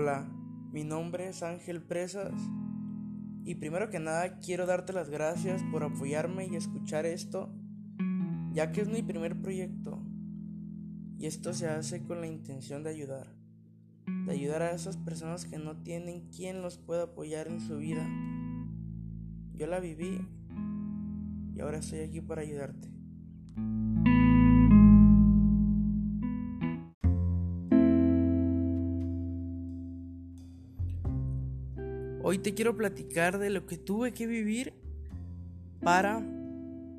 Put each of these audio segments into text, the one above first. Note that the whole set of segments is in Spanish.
Hola, mi nombre es Ángel Presas y primero que nada quiero darte las gracias por apoyarme y escuchar esto, ya que es mi primer proyecto y esto se hace con la intención de ayudar, de ayudar a esas personas que no tienen quien los pueda apoyar en su vida. Yo la viví y ahora estoy aquí para ayudarte. Hoy te quiero platicar de lo que tuve que vivir para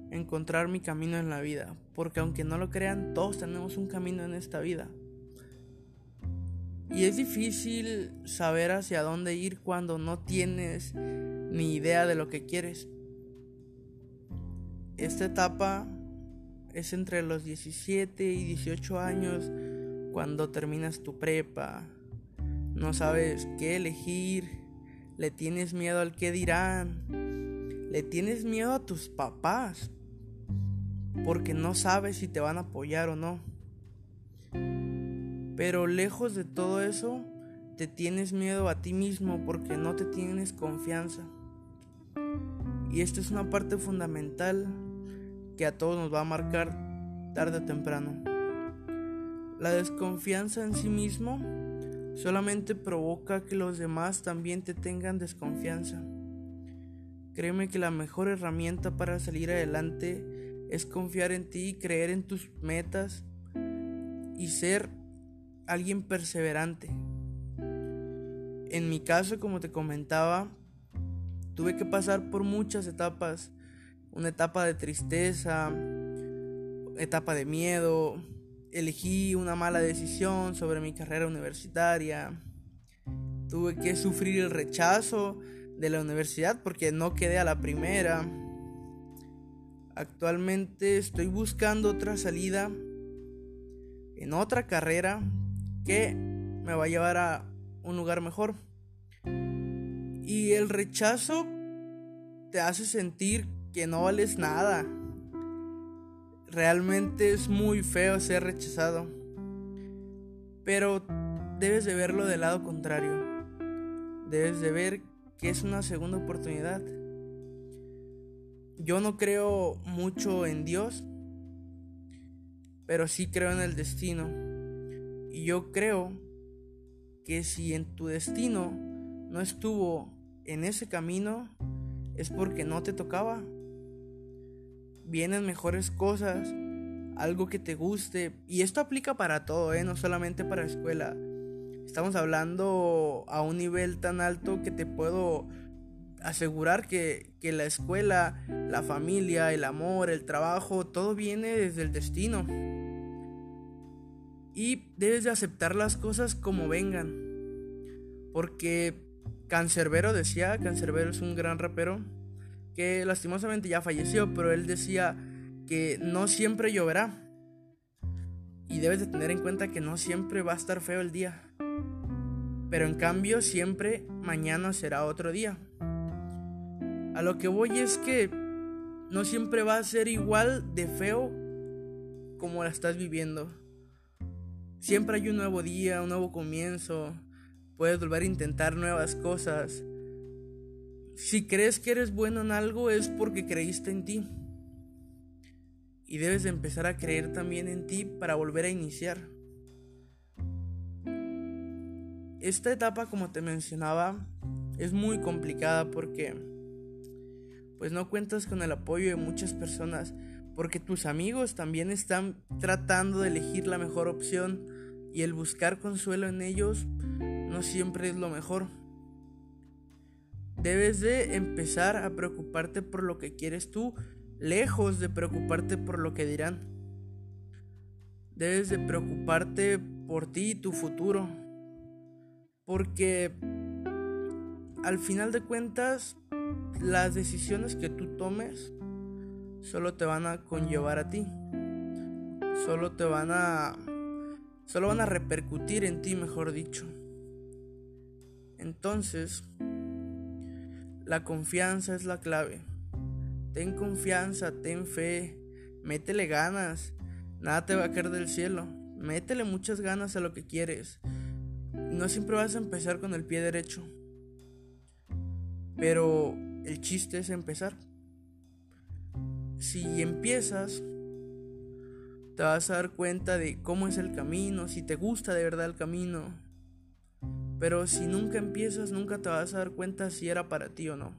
encontrar mi camino en la vida. Porque aunque no lo crean, todos tenemos un camino en esta vida. Y es difícil saber hacia dónde ir cuando no tienes ni idea de lo que quieres. Esta etapa es entre los 17 y 18 años cuando terminas tu prepa. No sabes qué elegir, le tienes miedo al que dirán, le tienes miedo a tus papás, porque no sabes si te van a apoyar o no. Pero lejos de todo eso, te tienes miedo a ti mismo porque no te tienes confianza. Y esto es una parte fundamental que a todos nos va a marcar tarde o temprano. La desconfianza en sí mismo solamente provoca que los demás también te tengan desconfianza. Créeme que la mejor herramienta para salir adelante es confiar en ti, creer en tus metas y ser alguien perseverante. En mi caso, como te comentaba, tuve que pasar por muchas etapas. Una etapa de tristeza, etapa de miedo, elegí una mala decisión sobre mi carrera universitaria. Tuve que sufrir el rechazo de la universidad porque no quedé a la primera. Actualmente estoy buscando otra salida en otra carrera que me va a llevar a un lugar mejor. Y el rechazo te hace sentir que no vales nada, Realmente es muy feo ser rechazado. Pero debes de verlo del lado contrario. Debes de ver que es una segunda oportunidad. Yo no creo mucho en Dios, pero sí creo en el destino. Y yo creo que si en tu destino no estuvo en ese camino, es porque no te tocaba vienen mejores cosas, algo que te guste. Y esto aplica para todo, ¿eh? no solamente para escuela. Estamos hablando a un nivel tan alto que te puedo asegurar que, que la escuela, la familia, el amor, el trabajo, todo viene desde el destino. Y debes de aceptar las cosas como vengan. Porque Cancerbero decía, Cancerbero es un gran rapero, que lastimosamente ya falleció, pero él decía que no siempre lloverá. Y debes de tener en cuenta que no siempre va a estar feo el día. Pero en cambio siempre mañana será otro día. A lo que voy es que no siempre va a ser igual de feo como la estás viviendo. Siempre hay un nuevo día, un nuevo comienzo. Puedes volver a intentar nuevas cosas. Si crees que eres bueno en algo es porque creíste en ti. Y debes de empezar a creer también en ti para volver a iniciar. Esta etapa, como te mencionaba, es muy complicada porque pues no cuentas con el apoyo de muchas personas, porque tus amigos también están tratando de elegir la mejor opción y el buscar consuelo en ellos no siempre es lo mejor. Debes de empezar a preocuparte por lo que quieres tú, lejos de preocuparte por lo que dirán. Debes de preocuparte por ti y tu futuro. Porque al final de cuentas, las decisiones que tú tomes solo te van a conllevar a ti. Solo te van a solo van a repercutir en ti, mejor dicho. Entonces, la confianza es la clave. Ten confianza, ten fe, métele ganas. Nada te va a caer del cielo. Métele muchas ganas a lo que quieres. no siempre vas a empezar con el pie derecho. Pero el chiste es empezar. Si empiezas, te vas a dar cuenta de cómo es el camino, si te gusta de verdad el camino. Pero si nunca empiezas, nunca te vas a dar cuenta si era para ti o no.